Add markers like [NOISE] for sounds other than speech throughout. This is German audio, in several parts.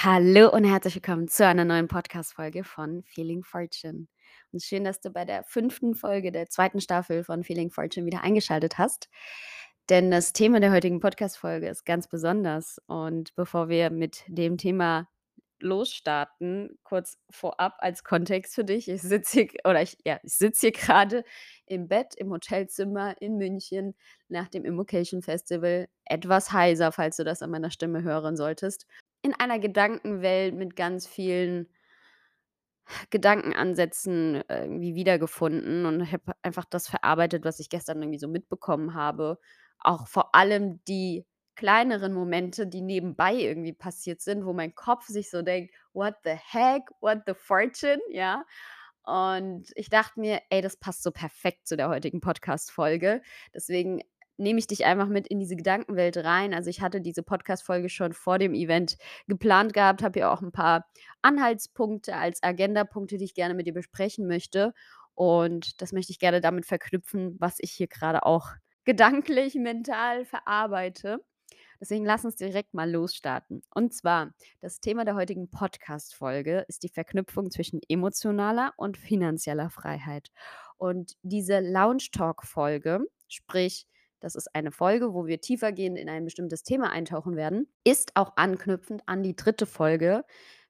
Hallo und herzlich willkommen zu einer neuen Podcast-Folge von Feeling Fortune. Und schön, dass du bei der fünften Folge der zweiten Staffel von Feeling Fortune wieder eingeschaltet hast. Denn das Thema der heutigen Podcast-Folge ist ganz besonders. Und bevor wir mit dem Thema losstarten, kurz vorab als Kontext für dich. Ich sitze hier, ich, ja, ich sitze hier gerade im Bett im Hotelzimmer in München nach dem Immocation Festival. Etwas heiser, falls du das an meiner Stimme hören solltest in einer Gedankenwelt mit ganz vielen Gedankenansätzen irgendwie wiedergefunden und habe einfach das verarbeitet, was ich gestern irgendwie so mitbekommen habe. Auch vor allem die kleineren Momente, die nebenbei irgendwie passiert sind, wo mein Kopf sich so denkt: „What the heck? What the fortune?“ Ja? Und ich dachte mir: „Ey, das passt so perfekt zu der heutigen Podcast-Folge.“ Deswegen nehme ich dich einfach mit in diese Gedankenwelt rein. Also, ich hatte diese Podcast-Folge schon vor dem Event geplant gehabt, habe hier auch ein paar Anhaltspunkte als Agendapunkte, die ich gerne mit dir besprechen möchte. Und das möchte ich gerne damit verknüpfen, was ich hier gerade auch [LAUGHS] gedanklich, mental verarbeite. Deswegen lass uns direkt mal losstarten. Und zwar, das Thema der heutigen Podcast-Folge ist die Verknüpfung zwischen emotionaler und finanzieller Freiheit. Und diese Lounge Talk-Folge, sprich das ist eine Folge, wo wir tiefergehend in ein bestimmtes Thema eintauchen werden. Ist auch anknüpfend an die dritte Folge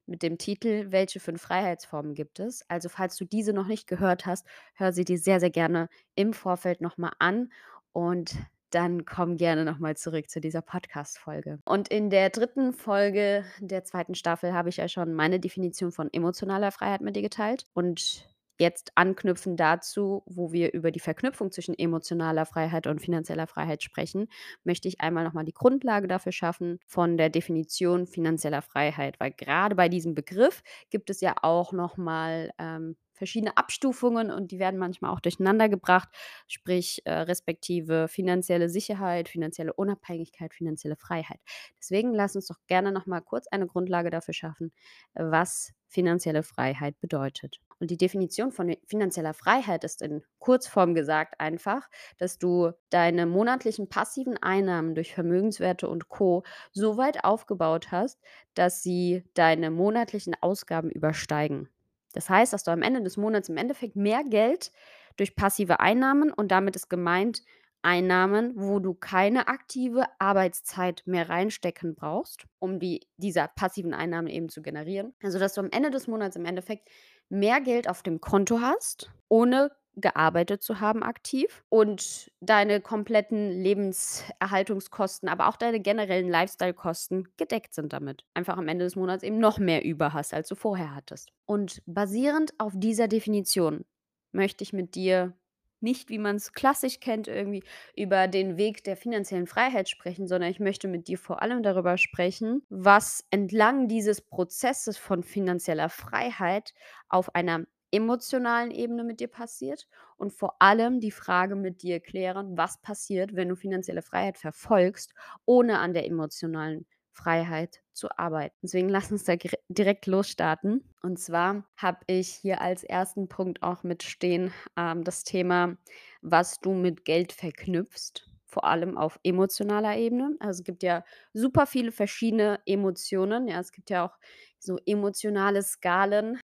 mit dem Titel Welche fünf Freiheitsformen gibt es? Also falls du diese noch nicht gehört hast, hör sie dir sehr, sehr gerne im Vorfeld nochmal an und dann komm gerne nochmal zurück zu dieser Podcast-Folge. Und in der dritten Folge der zweiten Staffel habe ich ja schon meine Definition von emotionaler Freiheit mit dir geteilt. Und jetzt anknüpfen dazu, wo wir über die Verknüpfung zwischen emotionaler Freiheit und finanzieller Freiheit sprechen, möchte ich einmal nochmal die Grundlage dafür schaffen von der Definition finanzieller Freiheit, weil gerade bei diesem Begriff gibt es ja auch nochmal ähm, verschiedene Abstufungen und die werden manchmal auch durcheinander gebracht, sprich äh, respektive finanzielle Sicherheit, finanzielle Unabhängigkeit, finanzielle Freiheit. Deswegen lass uns doch gerne nochmal kurz eine Grundlage dafür schaffen, was finanzielle Freiheit bedeutet. Und die Definition von finanzieller Freiheit ist in Kurzform gesagt einfach, dass du deine monatlichen passiven Einnahmen durch Vermögenswerte und Co. so weit aufgebaut hast, dass sie deine monatlichen Ausgaben übersteigen. Das heißt, dass du am Ende des Monats im Endeffekt mehr Geld durch passive Einnahmen und damit ist gemeint Einnahmen, wo du keine aktive Arbeitszeit mehr reinstecken brauchst, um die dieser passiven Einnahmen eben zu generieren. Also, dass du am Ende des Monats im Endeffekt mehr Geld auf dem Konto hast, ohne gearbeitet zu haben aktiv und deine kompletten Lebenserhaltungskosten, aber auch deine generellen Lifestyle-Kosten gedeckt sind damit. Einfach am Ende des Monats eben noch mehr über hast, als du vorher hattest. Und basierend auf dieser Definition möchte ich mit dir nicht, wie man es klassisch kennt, irgendwie über den Weg der finanziellen Freiheit sprechen, sondern ich möchte mit dir vor allem darüber sprechen, was entlang dieses Prozesses von finanzieller Freiheit auf einer emotionalen Ebene mit dir passiert und vor allem die Frage mit dir klären, was passiert, wenn du finanzielle Freiheit verfolgst, ohne an der emotionalen Freiheit zu arbeiten. Deswegen lass uns da direkt losstarten. Und zwar habe ich hier als ersten Punkt auch mitstehen ähm, das Thema, was du mit Geld verknüpfst vor allem auf emotionaler Ebene. Also es gibt ja super viele verschiedene Emotionen. Ja, es gibt ja auch so emotionale Skalen,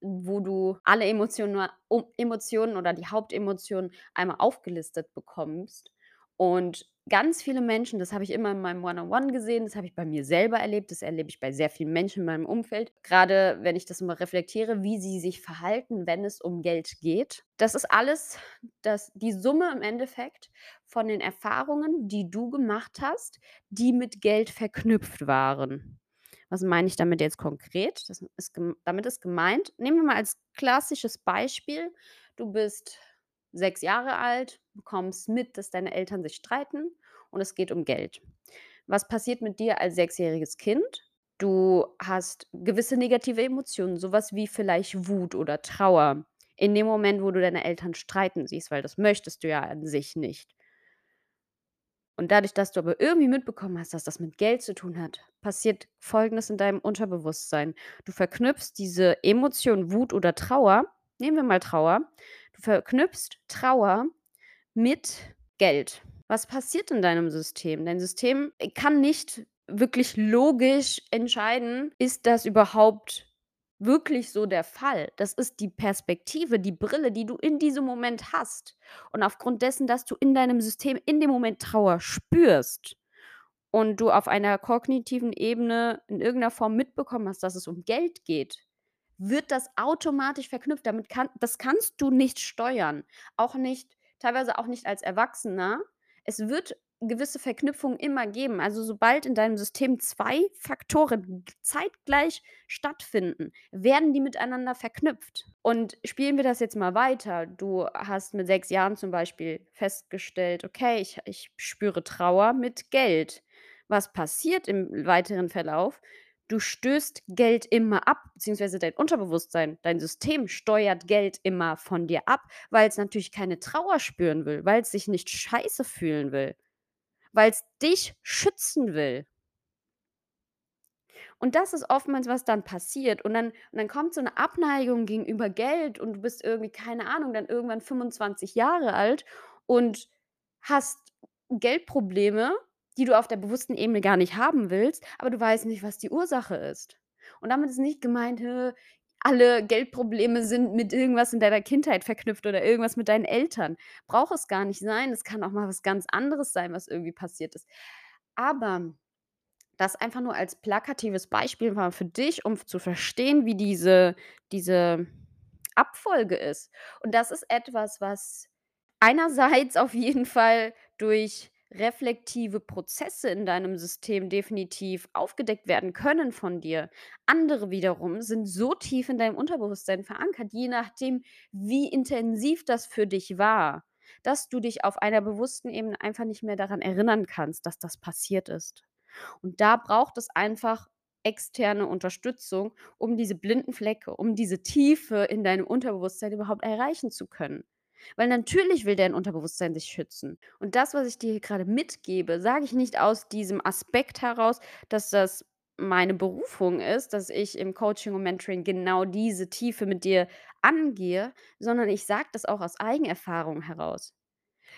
wo du alle Emotionen, Emotionen oder die Hauptemotionen einmal aufgelistet bekommst. Und ganz viele Menschen, das habe ich immer in meinem One-on-One gesehen, das habe ich bei mir selber erlebt, das erlebe ich bei sehr vielen Menschen in meinem Umfeld. Gerade wenn ich das immer reflektiere, wie sie sich verhalten, wenn es um Geld geht. Das ist alles das, die Summe im Endeffekt von den Erfahrungen, die du gemacht hast, die mit Geld verknüpft waren. Was meine ich damit jetzt konkret? Ist, damit ist gemeint, nehmen wir mal als klassisches Beispiel, du bist sechs Jahre alt, bekommst mit, dass deine Eltern sich streiten und es geht um Geld. Was passiert mit dir als sechsjähriges Kind? Du hast gewisse negative Emotionen, sowas wie vielleicht Wut oder Trauer. In dem Moment, wo du deine Eltern streiten siehst, weil das möchtest du ja an sich nicht. Und dadurch, dass du aber irgendwie mitbekommen hast, dass das mit Geld zu tun hat, passiert Folgendes in deinem Unterbewusstsein. Du verknüpfst diese Emotion Wut oder Trauer, nehmen wir mal Trauer, verknüpfst Trauer mit Geld. Was passiert in deinem System? Dein System kann nicht wirklich logisch entscheiden: „Ist das überhaupt wirklich so der Fall?“ Das ist die Perspektive, die Brille, die du in diesem Moment hast. Und aufgrund dessen, dass du in deinem System in dem Moment Trauer spürst und du auf einer kognitiven Ebene in irgend 'ner Form mitbekommen hast, dass es um Geld geht, wird das automatisch verknüpft. Damit kann das kannst du nicht steuern, auch nicht teilweise auch nicht als Erwachsener. Es wird gewisse Verknüpfungen immer geben. Also, sobald in deinem System 2 Faktoren zeitgleich stattfinden, werden die miteinander verknüpft. Und spielen wir das jetzt mal weiter. Du hast mit 6 Jahren zum Beispiel festgestellt: „Okay, ich ich spüre Trauer mit Geld.“ Was passiert im weiteren Verlauf? Du stößt Geld immer ab, beziehungsweise dein Unterbewusstsein, dein System steuert Geld immer von dir ab, weil's natürlich keine Trauer spüren will, weil's sich nicht scheiße fühlen will, weil's dich schützen will. Und das ist oftmals, was dann passiert. Und dann und dann kommt so 'ne Abneigung gegenüber Geld und du bist irgendwie, keine Ahnung, dann irgendwann 25 Jahre alt und hast Geldprobleme, die du auf der bewussten Ebene gar nicht haben willst, aber du weißt nicht, was die Ursache ist. Und damit ist nicht gemeint: „Hä, alle Geldprobleme sind mit irgendwas in deiner Kindheit verknüpft oder irgendwas mit deinen Eltern.“ Braucht es gar nicht sein. Es kann auch mal was ganz anderes sein, was irgendwie passiert ist. Aber das einfach nur als plakatives Beispiel mal für dich, um zu verstehen, wie diese diese Abfolge ist. Und das ist etwas, was einerseits auf jeden Fall durch reflektive Prozesse in deinem System definitiv aufgedeckt werden können von dir. Andere wiederum sind so tief in deinem Unterbewusstsein verankert, je nachdem, wie intensiv das für dich war, dass du dich auf einer bewussten Ebene einfach nicht mehr daran erinnern kannst, dass das passiert ist. Und da braucht es einfach externe Unterstützung, um diese blinden Flecke, um diese Tiefe in deinem Unterbewusstsein überhaupt erreichen zu können. Weil natürlich will dein Unterbewusstsein dich schützen. Und das, was ich dir hier grade mitgebe, sage ich nicht aus diesem Aspekt heraus, dass das meine Berufung ist, dass ich im Coaching und Mentoring genau diese Tiefe mit dir angehe, sondern ich sage das auch aus Eigenerfahrung heraus.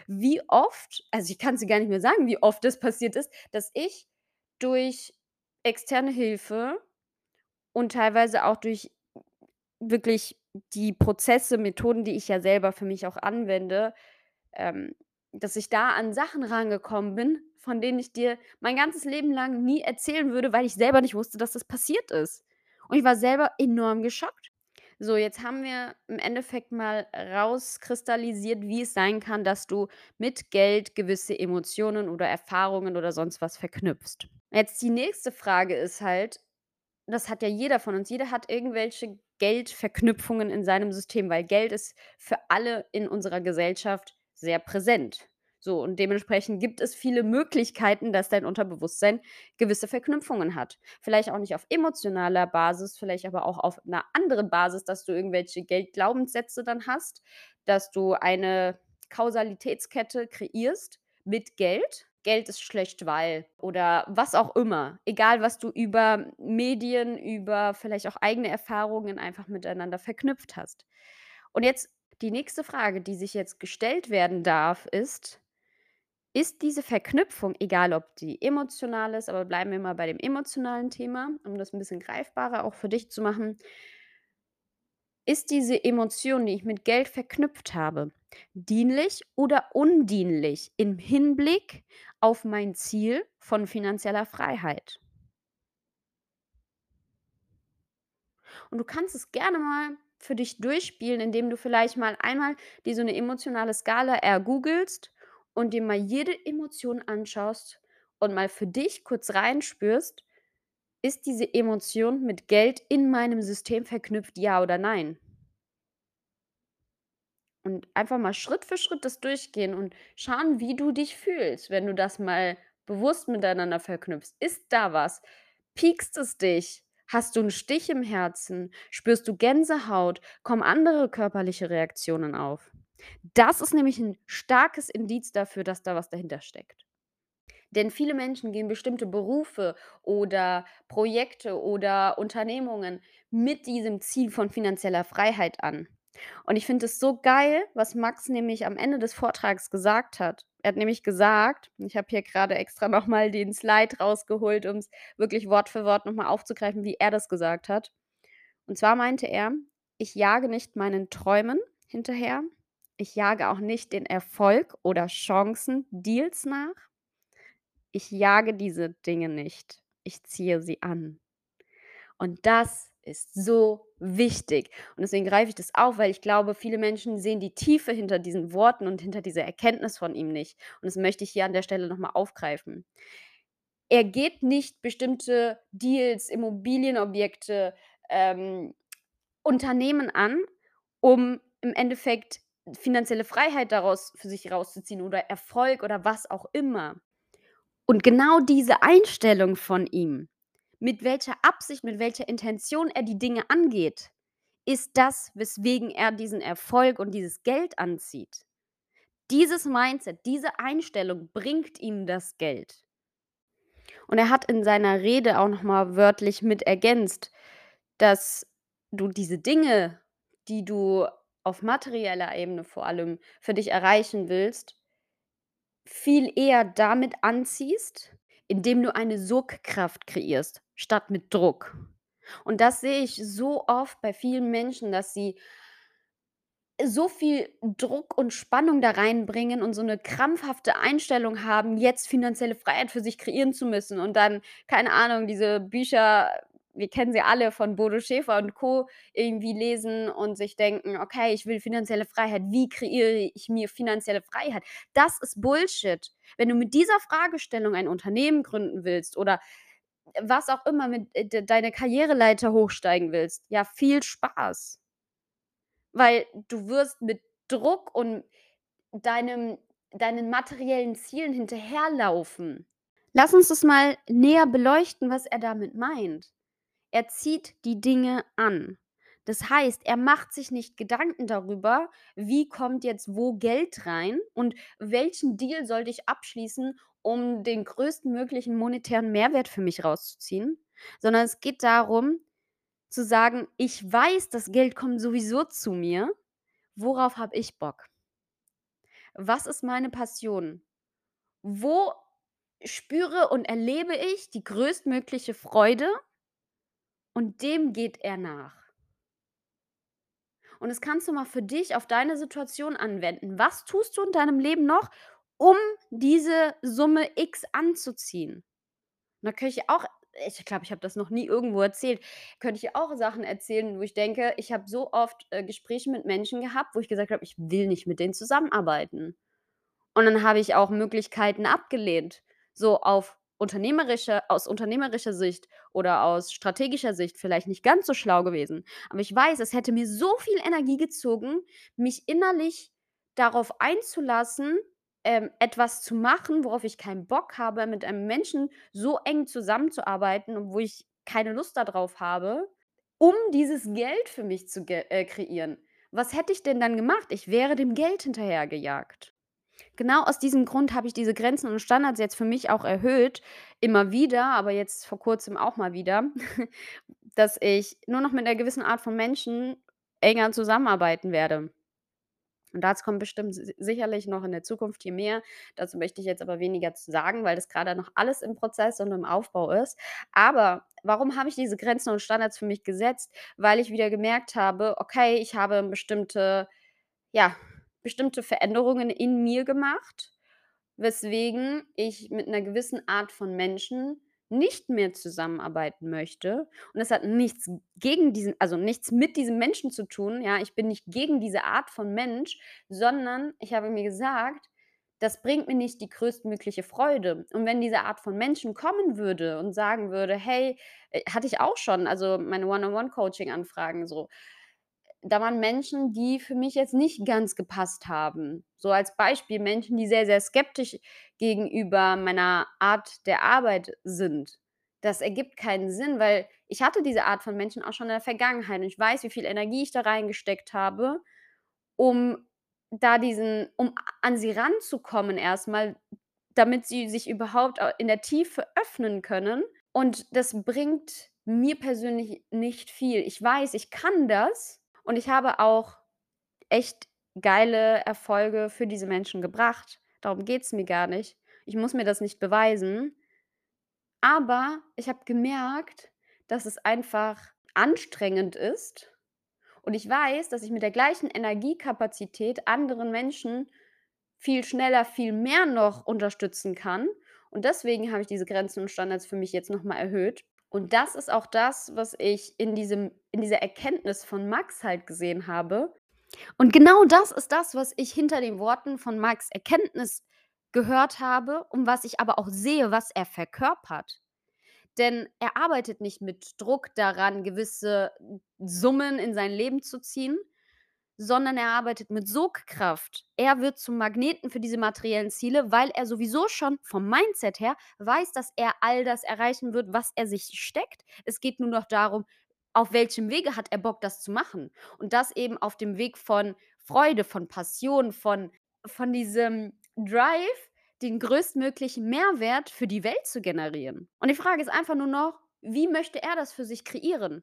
Wie oft also, ich kann's dir gar nicht mehr sagen, wie oft das passiert ist, dass ich durch externe Hilfe und teilweise auch durch wirklich die Prozesse, Methoden, die ich ja selber für mich auch anwende, ähm, dass ich da an Sachen rangekommen bin, von denen ich dir mein ganzes Leben lang nie erzählen würde, weil ich selber nicht wusste, dass das passiert ist. Und ich war selber enorm geschockt. So, jetzt haben wir im Endeffekt mal rauskristallisiert, wie es sein kann, dass du mit Geld gewisse Emotionen oder Erfahrungen oder sonst was verknüpfst. Jetzt die nächste Frage ist halt das hat ja jeder von uns. Jeder hat irgendwelche Geldverknüpfungen in seinem System, weil Geld ist für alle in unserer Gesellschaft sehr präsent. So, und dementsprechend gibt es viele Möglichkeiten, dass dein Unterbewusstsein gewisse Verknüpfungen hat. Vielleicht auch nicht auf emotionaler Basis, vielleicht aber auch auf 'ner anderen Basis, dass du irgendwelche Geldglaubenssätze dann hast, dass du eine Kausalitätskette kreierst mit Geld. Geld ist schlecht, weil oder was auch immer. Egal, was du über Medien, über vielleicht auch eigene Erfahrungen einfach miteinander verknüpft hast. Und jetzt die nächste Frage, die sich jetzt gestellt werden darf, ist: Ist diese Verknüpfung, egal ob die emotional ist, aber bleiben wir mal bei dem emotionalen Thema, um das 'n bisschen greifbarer auch für dich zu machen ist diese Emotion, die ich mit Geld verknüpft habe, dienlich oder undienlich im Hinblick auf mein Ziel von finanzieller Freiheit? Und du kannst es gerne mal für dich durchspielen, indem du vielleicht mal einmal dir so 'ne emotionale Skala ergoogelst und dir mal jede Emotion anschaust und mal für dich kurz reinspürst: „Ist diese Emotion mit Geld in meinem System verknüpft, ja oder nein?“ Und einfach mal Schritt für Schritt das durchgehen und schauen, wie du dich fühlst, wenn du das mal bewusst miteinander verknüpfst. Ist da was? Piekst es dich? Hast du 'n Stich im Herzen? Spürst du Gänsehaut? Kommen andere körperliche Reaktionen auf? Das ist nämlich 'n starkes Indiz dafür, dass da was dahinter steckt. Denn viele Menschen gehen bestimmte Berufe oder Projekte oder Unternehmungen mit diesem Ziel von finanzieller Freiheit an. Und ich finde es so geil, was Max nämlich am Ende des Vortrags gesagt hat. Er hat nämlich gesagt ich habe hier grade extra noch mal den Slide rausgeholt, um's wirklich Wort für Wort noch mal aufzugreifen, wie er das gesagt hat. Und zwar meinte er: „Ich jage nicht meinen Träumen hinterher. Ich jage auch nicht den Erfolg oder Chancen, Deals nach. Ich jage diese Dinge nicht. Ich ziehe sie an.“ Und das ist so wichtig. Und deswegen greife ich das auf, weil ich glaube, viele Menschen sehen die Tiefe hinter diesen Worten und hinter dieser Erkenntnis von ihm nicht. Und das möchte ich hier an der Stelle noch mal aufgreifen. Er geht nicht bestimmte Deals, Immobilienobjekte, ähm, Unternehmen an, um im Endeffekt finanzielle Freiheit daraus für sich rauszuziehen oder Erfolg oder was auch immer. Und genau diese Einstellung von ihm, mit welcher Absicht, mit welcher Intention er die Dinge angeht, ist das, weswegen er diesen Erfolg und dieses Geld anzieht. Dieses Mindset, diese Einstellung bringt ihm das Geld. Und er hat in seiner Rede auch noch mal wörtlich mit ergänzt, dass du diese Dinge, die du auf materieller Ebene vor allem für dich erreichen willst viel eher damit anziehst, indem du eine Sogkraft kreierst, statt mit Druck. Und das sehe ich so oft bei vielen Menschen, dass sie so viel Druck und Spannung da reinbringen und so 'ne krampfhafte Einstellung haben, jetzt finanzielle Freiheit für sich kreieren zu müssen und dann, keine Ahnung, diese Bücher wir kennen sie alle von Bodo Schäfer und Co. irgendwie lesen und sich denken: „Okay, ich will finanzielle Freiheit. Wie kreiere ich mir finanzielle Freiheit?“ Das ist Bullshit. Wenn du mit dieser Fragestellung ein Unternehmen gründen willst oder was auch immer mit äh, d deine Karriereleiter hochsteigen willst, ja, viel Spaß. Weil du wirst mit Druck und deinem deinen materiellen Zielen hinterherlaufen. Lass uns das mal näher beleuchten, was er damit meint. Er zieht die Dinge an. Das heißt, er macht sich nicht Gedanken darüber: „Wie kommt jetzt wo Geld rein und welchen Deal sollte ich abschließen, um den größtmöglichen monetären Mehrwert für mich rauszuziehen?“ Sondern es geht darum zu sagen: „Ich weiß, das Geld kommt sowieso zu mir. Worauf habe ich Bock?“ Was ist meine Passion? Wo spüre und erlebe ich die größtmögliche Freude? Und dem geht er nach. Und das kannst du mal für dich auf deine Situation anwenden. Was tust du in deinem Leben noch, um diese Summe X anzuziehen? Und da könnte ich auch ich glaube, ich habe das noch nie irgendwo erzählt, könnte ich auch Sachen erzählen, wo ich denke, ich habe so oft, äh, Gespräche mit Menschen gehabt, wo ich gesagt habe: „Ich will nicht mit denen zusammenarbeiten.“ Und dann habe ich auch Möglichkeiten abgelehnt, so auf unternehmerischer aus unternehmerischer Sicht oder aus strategischer Sicht vielleicht nicht ganz so schlau gewesen. Aber ich weiß, es hätte mir so viel Energie gezogen, mich innerlich darauf einzulassen, ähm, etwas zu machen, worauf ich keinen Bock habe, mit einem Menschen so eng zusammenzuarbeiten und wo ich keine Lust da drauf habe, um dieses Geld für mich zu ge äh, kreieren. Was hätte ich denn dann gemacht? Ich wäre dem Geld hinterhergejagt. Genau aus diesem Grund habe ich diese Grenzen und Standards jetzt für mich auch erhöht, immer wieder, aber jetzt vor Kurzem auch mal wieder, [LAUGHS] dass ich nur noch mit 'ner gewissen Art von Menschen enger zusammenarbeiten werde. Und dazu kommt bestimmt si sicherlich noch in der Zukunft hier mehr. Dazu möchte ich jetzt aber weniger zu sagen, weil das grade noch alles im Prozess und im Aufbau ist. Aber warum habe ich diese Grenzen und Standards für mich gesetzt? Weil ich wieder gemerkt habe: Okay, ich habe bestimmte ja, bestimmte Veränderungen in mir gemacht, weswegen ich mit 'ner gewissen Art von Menschen nicht mehr zusammenarbeiten möchte. Und das hat nichts gegen diesen also, nichts mit diesem Menschen zu tun, ja? Ich bin nicht gegen diese Art von Mensch, sondern ich habe mir gesagt: „Das bringt mir nicht die größtmögliche Freude.“ Und wenn diese Art von Menschen kommen würde und sagen würde: „Hey“ äh, hatte ich auch schon, also, meine One-on-One-Coaching-Anfragen so. Da waren Menschen, die für mich jetzt nicht ganz gepasst haben. So als Beispiel Menschen, die sehr, sehr skeptisch gegenüber meiner Art der Arbeit sind. Das ergibt keinen Sinn, weil ich hatte diese Art von Menschen auch schon in der Vergangenheit und ich weiß, wie viel Energie ich da reingesteckt habe, um da diesen um an sie ranzukommen erst mal, damit sie sich überhaupt, in der Tiefe öffnen können. Und das bringt mir persönlich nicht viel. Ich weiß, ich kann das und ich habe auch echt geile Erfolge für diese Menschen gebracht Darum geht's mir gar nicht. Ich muss mir das nicht beweisen. Aber ich habe gemerkt, dass es einfach anstrengend ist und ich weiß, dass ich mit der gleichen Energiekapazität anderen Menschen viel schneller, viel mehr noch unterstützen kann. Und deswegen habe ich diese Grenzen und Standards für mich jetzt noch mal erhöht. Und das ist auch das, was ich in diesem in dieser Erkenntnis von Max halt gesehen habe. Und genau das ist das, was ich hinter den Worten von Max' Erkenntnis gehört habe und was ich aber auch sehe, was er verkörpert. Denn er arbeitet nicht mit Druck daran, gewisse Summen in sein Leben zu ziehen, sondern er arbeitet mit Sogkraft. Er wird zum Magneten für diese materiellen Ziele, weil er sowieso schon vom Mindset her weiß, dass er all das erreichen wird, was er sich steckt. Es geht nur noch darum, auf welchem Wege hat er Bock, das zu machen? Und das eben auf dem Weg von Freude, von Passion, von von diesem Drive, den größtmöglichen Mehrwert für die Welt zu generieren. Und die Frage ist einfach nur noch: Wie möchte er das für sich kreieren?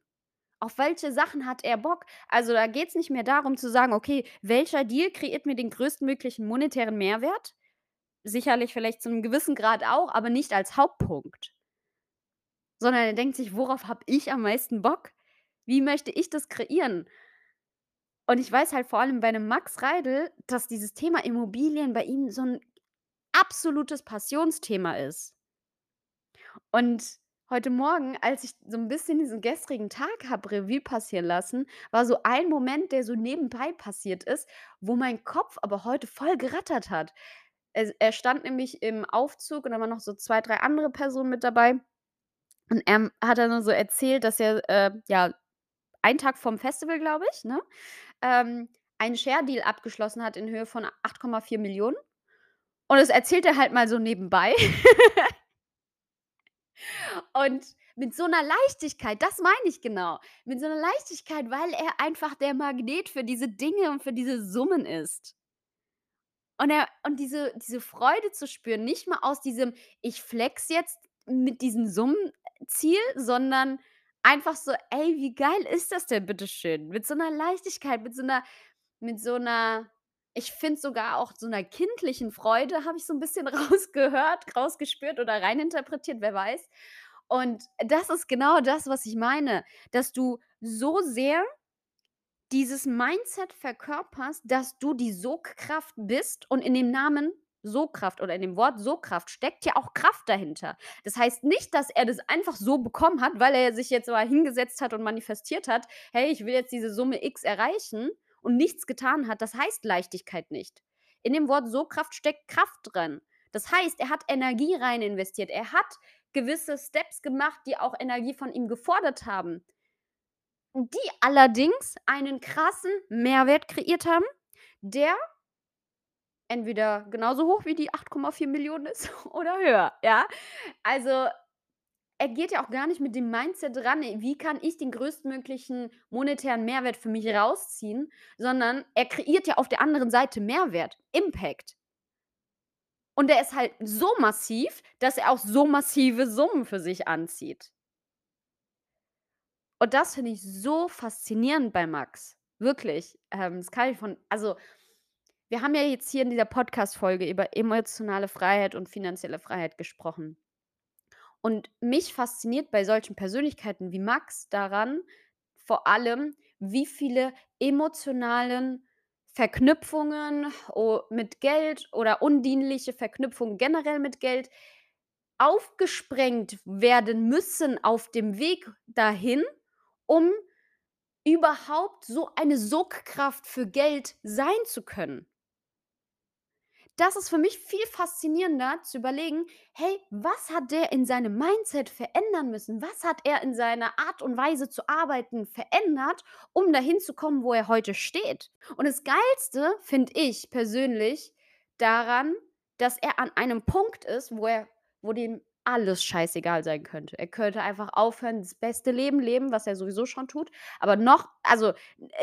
Auf welche Sachen hat er Bock? Also, da geht's nicht mehr darum zu sagen: „Okay, welcher Deal kreiert mir den größtmöglichen monetären Mehrwert?“ Sicherlich vielleicht zu 'nem gewissen Grad auch, aber nicht als Hauptpunkt. Sondern er denkt sich: „Worauf habe ich am meisten Bock? Wie möchte ich das kreieren?“ Und ich weiß halt vor allem bei 'nem Max Reidel, dass dieses Thema Immobilien bei ihm so 'n absolutes Passionsthema ist. Und heute Morgen, als ich so 'n bisschen diesen gestrigen Tag habe Revue passieren lassen, war so ein Moment, der so nebenbei passiert ist, wo mein Kopf aber heute voll gerattert hat. Es er stand nämlich im Aufzug und da waren noch so 2, 3 andere Personen mit dabei. Und er, hat dann so erzählt, dass er, äh, ja, einen Tag vorm Festival, glaube ich, ne, ähm, einen Share Deal abgeschlossen hat in Höhe von 8,4.000.000. Und das erzählt er halt mal so nebenbei. [LAUGHS] Und mit so 'ner Leichtigkeit, das meine ich genau. Mit so 'ner Leichtigkeit, weil er einfach der Magnet für diese Dinge und für diese Summen ist. Und er und diese diese Freude zu spüren, nicht mal aus diesem: „Ich flexe jetzt mit diesem Summenziel“, sondern einfach so: „Ey, wie geil ist das denn bitte schön?“ Mit so 'ner Leichtigkeit, mit so 'ner mit so 'ner ich finde sogar auch so 'ner kindlichen Freude habe ich so 'n bisschen [LAUGHS] rausgehört, rausgespürt oder rein interpretiert, wer weiß. Und das ist genau das, was ich meine, dass du so sehr dieses Mindset verkörperst, dass du die Sogkraft bist und in dem Namen Sogkraft oder in dem Wort Sogkraft steckt ja auch Kraft dahinter. Das heißt nicht, dass er das einfach so bekommen hat, weil er sich jetzt mal hingesetzt hat und manifestiert hat: „Hey, ich will jetzt diese Summe X erreichen“ und nichts getan hat. Das heißt Leichtigkeit nicht. In dem Wort Sogkraft steckt Kraft drin. Das heißt, er hat Energie rein investiert. Er hat gewisse Steps gemacht, die auch Energie von ihm gefordert haben die allerdings einen krassen Mehrwert kreiert haben, der entweder genauso hoch wie die 8,4.000.000 ist [LAUGHS] oder höher, ja? Also, er geht ja auch gar nicht mit dem Mindset ran: „Wie kann ich den größtmöglichen monetären Mehrwert für mich rausziehen?“, sondern er kreiert ja auf der anderen Seite Mehrwert, Impact. Und der ist halt so massiv, dass er auch so massive Summen für sich anzieht. Und das finde ich so faszinierend bei Max, wirklich. Ähm, das kann ich von also, wir haben ja jetzt hier in dieser Podcast-Folge über emotionale Freiheit und finanzielle Freiheit gesprochen. Und mich fasziniert bei solchen Persönlichkeiten wie Max daran vor allem, wie viele emotionalen Verknüpfungen mit Geld oder undienliche Verknüpfungen generell mit Geld aufgesprengt werden müssen auf dem Weg dahin, um überhaupt so eine Sogkraft für Geld sein zu können. Das ist für mich viel faszinierender zu überlegen: „Hey, was hat der in seinem Mindset verändern müssen? Was hat er in seiner Art und Weise zu arbeiten verändert, um dahin zu kommen, wo er heute steht?“ Und das Geilste finde ich persönlich daran, dass er an einem Punkt ist, wo er wo dem alles scheißegal sein könnte. Er könnte einfach aufhören, das beste Leben leben, was er sowieso schon tut, aber noch also,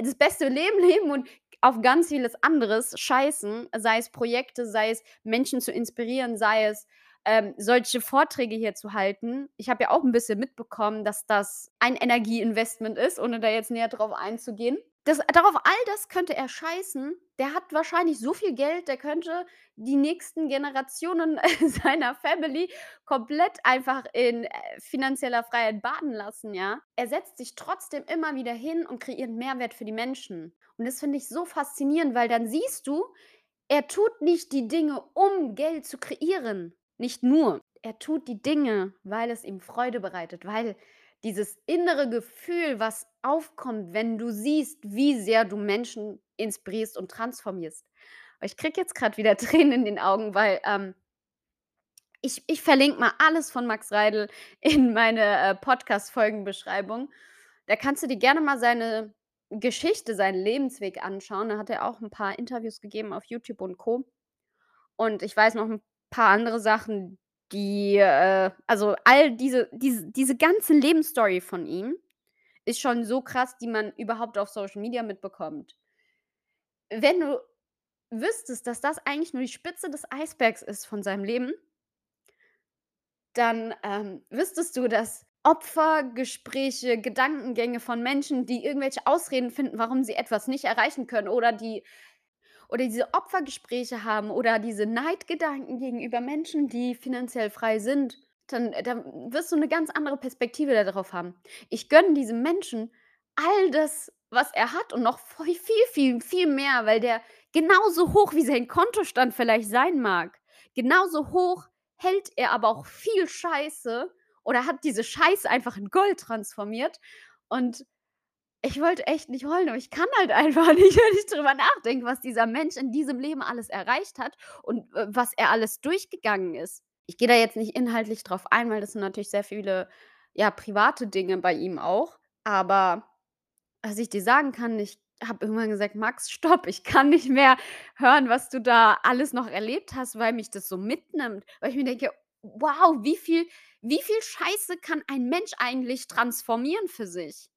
das beste [LAUGHS] Leben leben und auf ganz vieles anderes scheißen, sei es Projekte, sei es Menschen zu inspirieren, sei es, ähm, solche Vorträge hier zu halten. Ich habe ja auch 'n bisschen mitbekommen, dass das ein Energieinvestment ist, ohne da jetzt näher drauf einzugehen. Das darauf all das könnte er scheißen. Der hat wahrscheinlich so viel Geld, der könnte die nächsten Generationen [LAUGHS] seiner Family komplett einfach in, äh, finanzieller Freiheit baden lassen, ja? Er setzt sich trotzdem immer wieder hin und kreiert Mehrwert für die Menschen. Und das finde ich so faszinierend, weil dann siehst du, er tut nicht die Dinge, um Geld zu kreieren. Nicht nur. Er tut die Dinge, weil es ihm Freude bereitet, weil dieses innere Gefühl, was aufkommt, wenn du siehst, wie sehr du Menschen inspirierst und transformierst. Ich kriege jetzt gerade wieder [LAUGHS] Tränen in den Augen, weil, ähm ich ich verlinke mal alles von Max Reidel in meine, äh, Podcast-Folgenbeschreibung. Da kannst du dir gerne mal seine Geschichte, seinen Lebensweg anschauen. Da hat er auch ein paar Interviews gegeben auf YouTube und Co. Und ich weiß noch ein paar andere Sachen, die, äh also, all diese diese diese ganze Lebensstory von ihm ist schon so krass, die man überhaupt auf Social Media mitbekommt. Wenn du wüsstest, dass das eigentlich nur die Spitze des Eisbergs ist von seinem Leben dann, ähm, wüsstest du, dass Opfergespräche, Gedankengänge von Menschen, die irgendwelche Ausreden finden, warum sie etwas nicht erreichen können oder die oder diese Opfergespräche haben oder diese Neidgedanken gegenüber Menschen, die finanziell frei sind, dann äh, dann wirst du 'ne ganz andere Perspektive da drauf haben. Ich gönne diesem Menschen all das, was er hat und noch viel, viel, viel mehr, weil der genauso hoch wie sein Kontostand vielleicht sein mag, genauso hoch hält er aber auch viel Scheiße oder hat diese Scheiße einfach in Gold transformiert und ich wollte echt nicht heulen, aber ich kann halt einfach [LAUGHS] nicht, wenn ich drüber nachdenke, was dieser Mensch in diesem Leben alles erreicht hat und, äh, was er alles durchgegangen ist. Ich gehe da jetzt nicht inhaltlich drauf ein, weil das sind natürlich sehr viele, ja, private Dinge bei ihm auch. Aber was ich dir sagen kann, ich habe irgendwann gesagt: „Max, stopp, ich kann nicht mehr hören, was du da alles noch erlebt hast“, weil mich das so mitnimmt. Weil ich mir denke: „Wow, wie viel wie viel Scheiße kann ein Mensch eigentlich transformieren für sich?“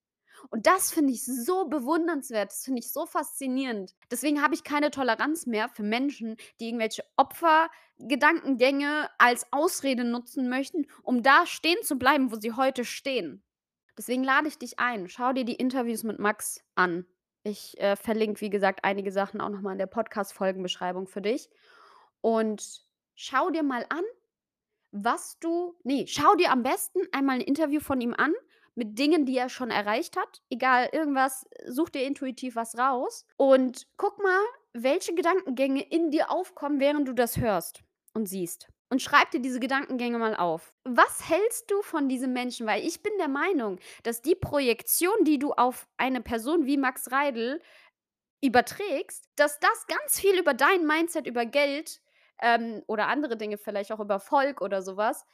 Und das finde ich so bewundernswert, das finde ich so faszinierend. Deswegen habe ich keine Toleranz mehr für Menschen, die irgendwelche Opfergedankengänge als Ausrede nutzen möchten, um da stehen zu bleiben, wo sie heute stehen. Deswegen lade ich dich ein, schau dir die Interviews mit Max an. Ich, äh, verlinke, wie gesagt, einige Sachen auch noch mal in der Podcast-Folgenbeschreibung für dich. Und schau dir mal an, was du ne, schau dir am besten einmal 'n Interview von ihm an mit Dingen, die er schon erreicht hat. Egal, irgendwas such dir intuitiv was raus und guck mal, welche Gedankengänge in dir aufkommen, während du das hörst und siehst. Und schreib dir diese Gedankengänge mal auf. Was hältst du von diesem Menschen? Weil ich bin der Meinung, dass die Projektion, die du auf eine Person wie Max Reidel überträgst, dass das ganz viel über dein Mindset, über Geld, ähm, oder andere Dinge, vielleicht auch über Erfolg oder so was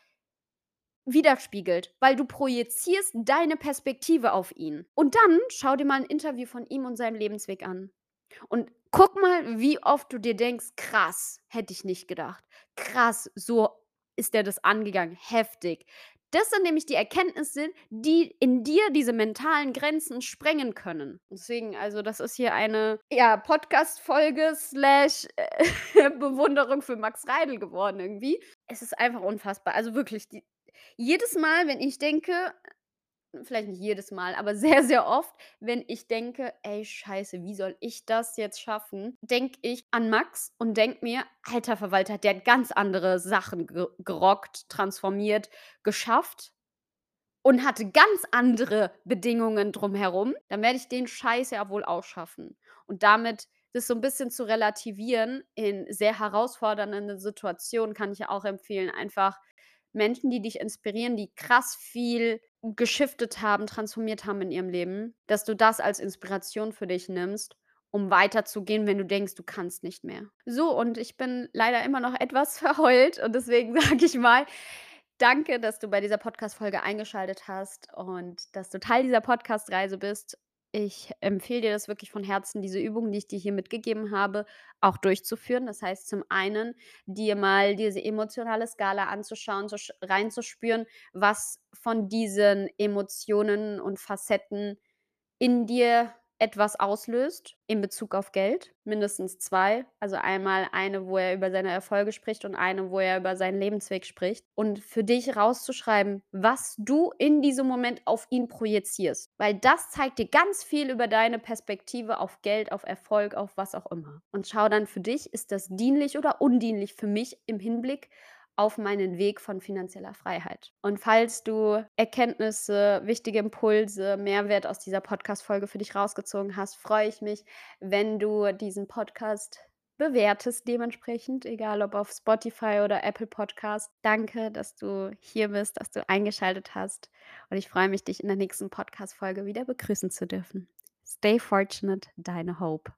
widerspiegelt, weil du projizierst deine Perspektive auf ihn. Und dann schau dir mal 'n Interview von ihm und seinem Lebensweg an. Und guck mal, wie oft du dir denkst: „Krass, hätte ich nicht gedacht. Krass, so ist der das angegangen. Heftig.“ Das sind nämlich die Erkenntnisse, die in dir diese mentalen Grenzen sprengen können. Deswegen, also, das ist hier eine, ja, Podcast-Folge slash, äh, [LAUGHS] Bewunderung für Max Reidel geworden irgendwie. Es ist einfach unfassbar. Also, wirklich, die jedes Mal, wenn ich denke vielleicht nicht jedes Mal, aber [LAUGHS] sehr, sehr oft, wenn ich denke: „Ey, scheiße, wie soll ich das jetzt schaffen?“, denke ich an Max und denke mir: „Alter Verwalter, der hat ganz andere Sachen ge gerockt, transformiert, geschafft und hatte ganz andere Bedingungen drumherum. Dann werde ich den Scheiß ja wohl auch schaffen.“ Und damit das so 'n bisschen zu relativieren in sehr herausfordernden Situationen, kann ich ja auch empfehlen, einfach Menschen, die dich inspirieren, die krass viel geschiftet haben, transformiert haben in ihrem Leben, dass du das als Inspiration für dich nimmst, um weiterzugehen, wenn du denkst, du kannst nicht mehr. So, und ich bin leider immer noch [LAUGHS] etwas verheult und deswegen [LAUGHS] sage ich mal, danke, dass du bei dieser Podcast-Folge eingeschaltet hast und dass du Teil dieser Podcast-Reise bist. Ich empfehle dir das wirklich von Herzen, diese Übungen, die ich dir hier mitgegeben habe, auch durchzuführen. Das heißt, zum einen dir mal diese emotionale Skala anzuschauen, so reinzuspüren, was von diesen Emotionen und Facetten in dir etwas auslöst in Bezug auf Geld, mindestens 2. Also, einmal eine, wo er über seine Erfolge spricht und eine, wo er über seinen Lebensweg spricht. Und für dich rauszuschreiben, was du in diesem Moment auf ihn projizierst, weil das zeigt dir ganz viel über deine Perspektive auf Geld, auf Erfolg, auf was auch immer. Und schau dann für dich, ist das dienlich oder undienlich für mich im Hinblick auf meinen Weg von finanzieller Freiheit. Und falls du Erkenntnisse, wichtige Impulse, Mehrwert aus dieser Podcast-Folge für dich rausgezogen hast, freue ich mich, wenn du diesen Podcast bewertest dementsprechend, egal ob auf Spotify oder Apple Podcast. Danke, dass du hier bist, dass du eingeschaltet hast und ich freue mich, dich in der nächsten Podcast-Folge wieder begrüßen zu dürfen. Stay fortunate, deine Hope.